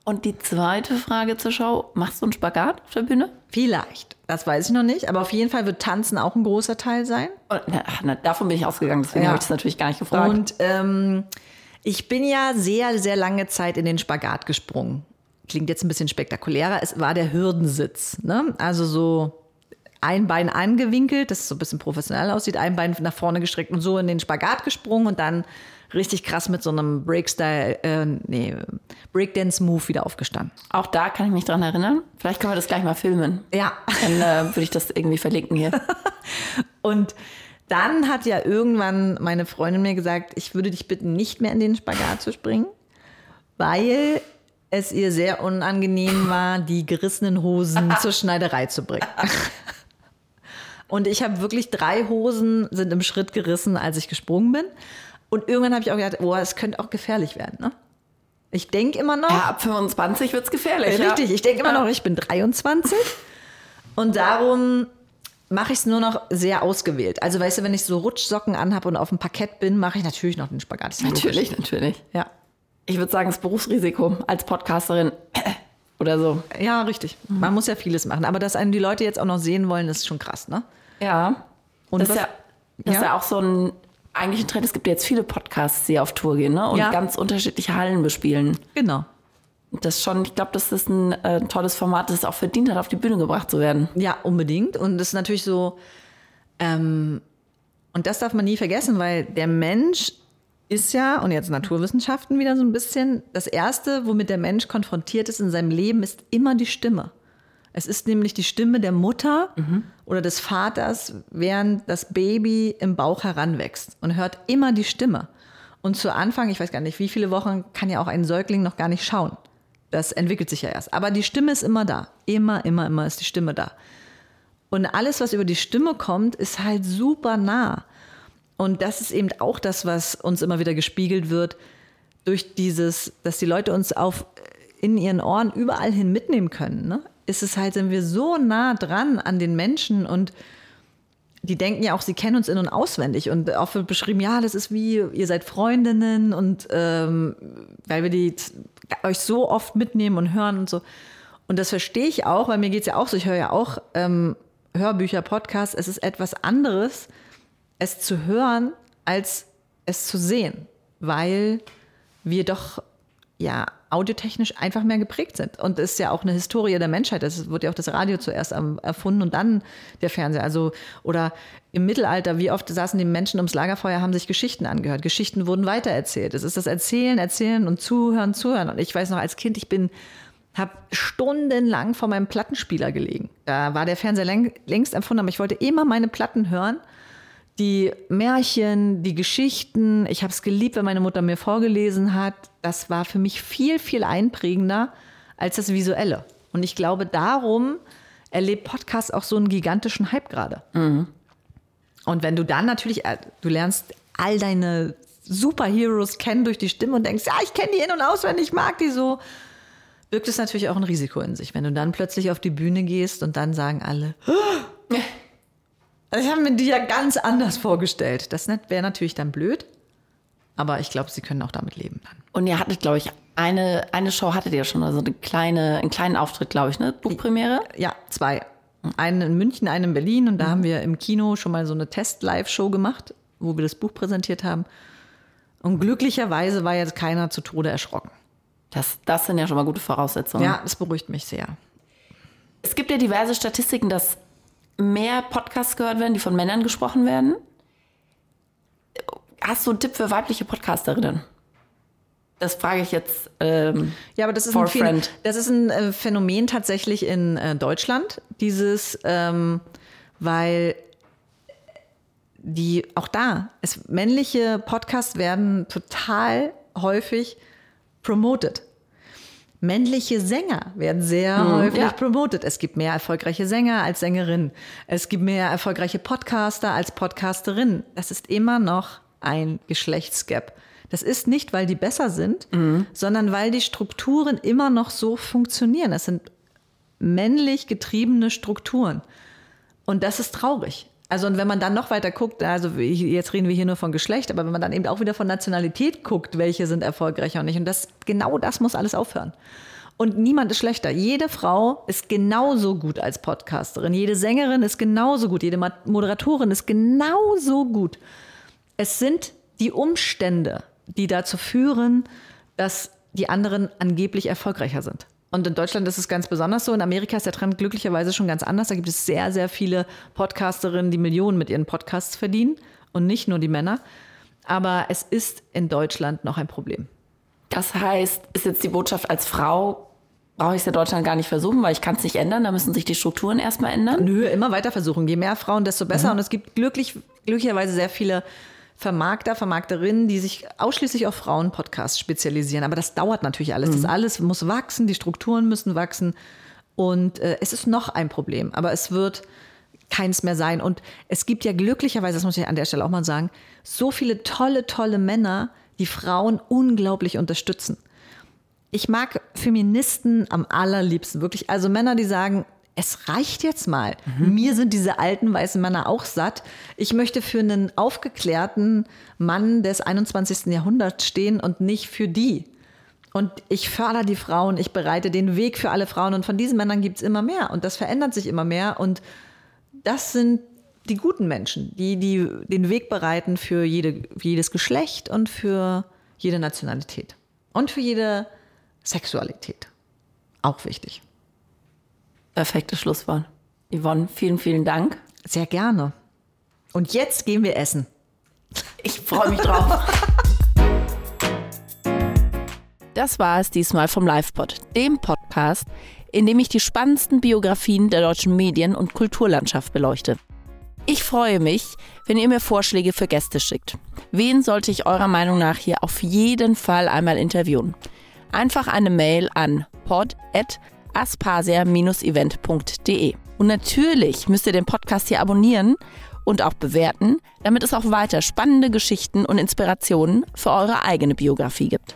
Und die zweite Frage zur Show, machst du einen Spagat auf der Bühne? Vielleicht, das weiß ich noch nicht, aber auf jeden Fall wird Tanzen auch ein großer Teil sein. Und, na, na, davon bin ich ausgegangen, deswegen ja. habe ich das natürlich gar nicht gefragt. Und ähm, ich bin ja sehr, sehr lange Zeit in den Spagat gesprungen. Klingt jetzt ein bisschen spektakulärer, es war der Hürdensitz. Ne? Also so ein Bein angewinkelt, dass es so ein bisschen professionell aussieht, ein Bein nach vorne gestreckt und so in den Spagat gesprungen und dann richtig krass mit so einem Breakstyle, äh, nee, Breakdance-Move wieder aufgestanden. Auch da kann ich mich dran erinnern. Vielleicht können wir das gleich mal filmen. Ja. Dann äh, würde ich das irgendwie verlinken hier. Und dann hat ja irgendwann meine Freundin mir gesagt, ich würde dich bitten, nicht mehr in den Spagat zu springen, weil es ihr sehr unangenehm war, die gerissenen Hosen zur Schneiderei zu bringen. Und ich habe wirklich drei Hosen sind im Schritt gerissen, als ich gesprungen bin. Und irgendwann habe ich auch gedacht, oh, es könnte auch gefährlich werden. Ne? Ich denke immer noch. Ja, ab 25 wird es gefährlich. Richtig, ja. ich denke immer noch, ich bin 23. Und darum mache ich es nur noch sehr ausgewählt. Also weißt du, wenn ich so Rutschsocken anhabe und auf dem Parkett bin, mache ich natürlich noch den Spagat. Natürlich, logisch. natürlich. Ja. Ich würde sagen, das Berufsrisiko als Podcasterin oder so. Ja, richtig. Mhm. Man muss ja vieles machen. Aber dass einen die Leute jetzt auch noch sehen wollen, ist schon krass, ne? Ja. Und das, ist, ja, das ja? ist ja auch so ein eigentlich ein Trend. Es gibt jetzt viele Podcasts, die auf Tour gehen ne? und ja. ganz unterschiedliche Hallen bespielen. Genau. Das schon, ich glaube, das ist ein äh, tolles Format, das es auch verdient hat, auf die Bühne gebracht zu werden. Ja, unbedingt. Und das ist natürlich so, ähm, und das darf man nie vergessen, weil der Mensch ist ja, und jetzt Naturwissenschaften wieder so ein bisschen, das Erste, womit der Mensch konfrontiert ist in seinem Leben, ist immer die Stimme. Es ist nämlich die Stimme der Mutter mhm. oder des Vaters, während das Baby im Bauch heranwächst und hört immer die Stimme. Und zu Anfang, ich weiß gar nicht, wie viele Wochen, kann ja auch ein Säugling noch gar nicht schauen. Das entwickelt sich ja erst. Aber die Stimme ist immer da. Immer, immer, immer ist die Stimme da. Und alles, was über die Stimme kommt, ist halt super nah. Und das ist eben auch das, was uns immer wieder gespiegelt wird, durch dieses, dass die Leute uns auf in ihren Ohren überall hin mitnehmen können. Ne? Ist es halt, sind wir so nah dran an den Menschen und die denken ja auch, sie kennen uns in- und auswendig. Und oft wird beschrieben, ja, das ist wie, ihr seid Freundinnen und ähm, weil wir die euch so oft mitnehmen und hören und so. Und das verstehe ich auch, weil mir geht es ja auch so, ich höre ja auch ähm, Hörbücher, Podcasts. Es ist etwas anderes, es zu hören, als es zu sehen, weil wir doch ja audiotechnisch einfach mehr geprägt sind. Und es ist ja auch eine Historie der Menschheit. Es wird ja auch das Radio zuerst erfunden und dann der Fernseher. Also, oder im Mittelalter, wie oft saßen die Menschen ums Lagerfeuer, haben sich Geschichten angehört. Geschichten wurden weitererzählt. Es ist das Erzählen, Erzählen und Zuhören, Zuhören. Und ich weiß noch, als Kind, ich bin, habe stundenlang vor meinem Plattenspieler gelegen. Da war der Fernseher längst empfunden, aber ich wollte immer meine Platten hören die Märchen, die Geschichten. Ich habe es geliebt, wenn meine Mutter mir vorgelesen hat. Das war für mich viel, viel einprägender als das Visuelle. Und ich glaube, darum erlebt Podcast auch so einen gigantischen Hype gerade. Mhm. Und wenn du dann natürlich, äh, du lernst all deine Superheroes kennen durch die Stimme und denkst, ja, ich kenne die in- und auswendig, ich mag die so, birgt es natürlich auch ein Risiko in sich. Wenn du dann plötzlich auf die Bühne gehst und dann sagen alle, habe mir die ja ganz anders vorgestellt. Das wäre natürlich dann blöd. Aber ich glaube, sie können auch damit leben dann. Und ihr hattet, glaube ich, eine, eine Show hattet ihr schon, also eine kleine, einen kleinen Auftritt, glaube ich, ne? Buchpremiere? Ja, zwei. Einen in München, einen in Berlin. Und da mhm. haben wir im Kino schon mal so eine Test-Live-Show gemacht, wo wir das Buch präsentiert haben. Und glücklicherweise war jetzt keiner zu Tode erschrocken. Das, das sind ja schon mal gute Voraussetzungen. Ja, das beruhigt mich sehr. Es gibt ja diverse Statistiken, dass mehr Podcasts gehört werden, die von Männern gesprochen werden. Hast du einen Tipp für weibliche Podcasterinnen? Das frage ich jetzt. Ähm, ja, aber das ist, ein, friend. das ist ein äh, Phänomen tatsächlich in äh, Deutschland. Dieses, ähm, weil die auch da, es, männliche Podcasts werden total häufig promoted. Männliche Sänger werden sehr mhm, häufig ja. promotet. Es gibt mehr erfolgreiche Sänger als Sängerinnen. Es gibt mehr erfolgreiche Podcaster als Podcasterinnen. Das ist immer noch ein Geschlechtsgap. Das ist nicht, weil die besser sind, mhm. sondern weil die Strukturen immer noch so funktionieren. Das sind männlich getriebene Strukturen. Und das ist traurig. Also und wenn man dann noch weiter guckt, also jetzt reden wir hier nur von Geschlecht, aber wenn man dann eben auch wieder von Nationalität guckt, welche sind erfolgreicher und nicht. Und das genau das muss alles aufhören. Und niemand ist schlechter. Jede Frau ist genauso gut als Podcasterin. Jede Sängerin ist genauso gut. Jede Moderatorin ist genauso gut. Es sind die Umstände, die dazu führen, dass die anderen angeblich erfolgreicher sind. Und in Deutschland ist es ganz besonders so. In Amerika ist der Trend glücklicherweise schon ganz anders. Da gibt es sehr, sehr viele Podcasterinnen, die Millionen mit ihren Podcasts verdienen und nicht nur die Männer. Aber es ist in Deutschland noch ein Problem. Das heißt, ist jetzt die Botschaft als Frau, brauche ich es in Deutschland gar nicht versuchen, weil ich kann es nicht ändern. Da müssen sich die Strukturen erstmal ändern. Nö, immer weiter versuchen. Je mehr Frauen, desto besser. Mhm. Und es gibt glücklich, glücklicherweise sehr viele Vermarkter, Vermarkterinnen, die sich ausschließlich auf Frauen-Podcasts spezialisieren. Aber das dauert natürlich alles. Mhm. Das alles muss wachsen, die Strukturen müssen wachsen. Und äh, es ist noch ein Problem, aber es wird keins mehr sein. Und es gibt ja glücklicherweise, das muss ich an der Stelle auch mal sagen, so viele tolle, tolle Männer, die Frauen unglaublich unterstützen. Ich mag Feministen am allerliebsten, wirklich. Also Männer, die sagen, es reicht jetzt mal. Mhm. Mir sind diese alten weißen Männer auch satt. Ich möchte für einen aufgeklärten Mann des 21. Jahrhunderts stehen und nicht für die. Und ich fördere die Frauen, ich bereite den Weg für alle Frauen und von diesen Männern gibt es immer mehr und das verändert sich immer mehr und das sind die guten Menschen, die, die den Weg bereiten für, jede, für jedes Geschlecht und für jede Nationalität und für jede Sexualität. Auch wichtig. Perfektes Schlusswort. Yvonne, vielen, vielen Dank. Sehr gerne. Und jetzt gehen wir essen. Ich freue mich drauf. Das war es diesmal vom LivePod, dem Podcast, in dem ich die spannendsten Biografien der deutschen Medien- und Kulturlandschaft beleuchte. Ich freue mich, wenn ihr mir Vorschläge für Gäste schickt. Wen sollte ich eurer Meinung nach hier auf jeden Fall einmal interviewen? Einfach eine Mail an pod.aspasia-event.de. Und natürlich müsst ihr den Podcast hier abonnieren und auch bewerten, damit es auch weiter spannende Geschichten und Inspirationen für eure eigene Biografie gibt.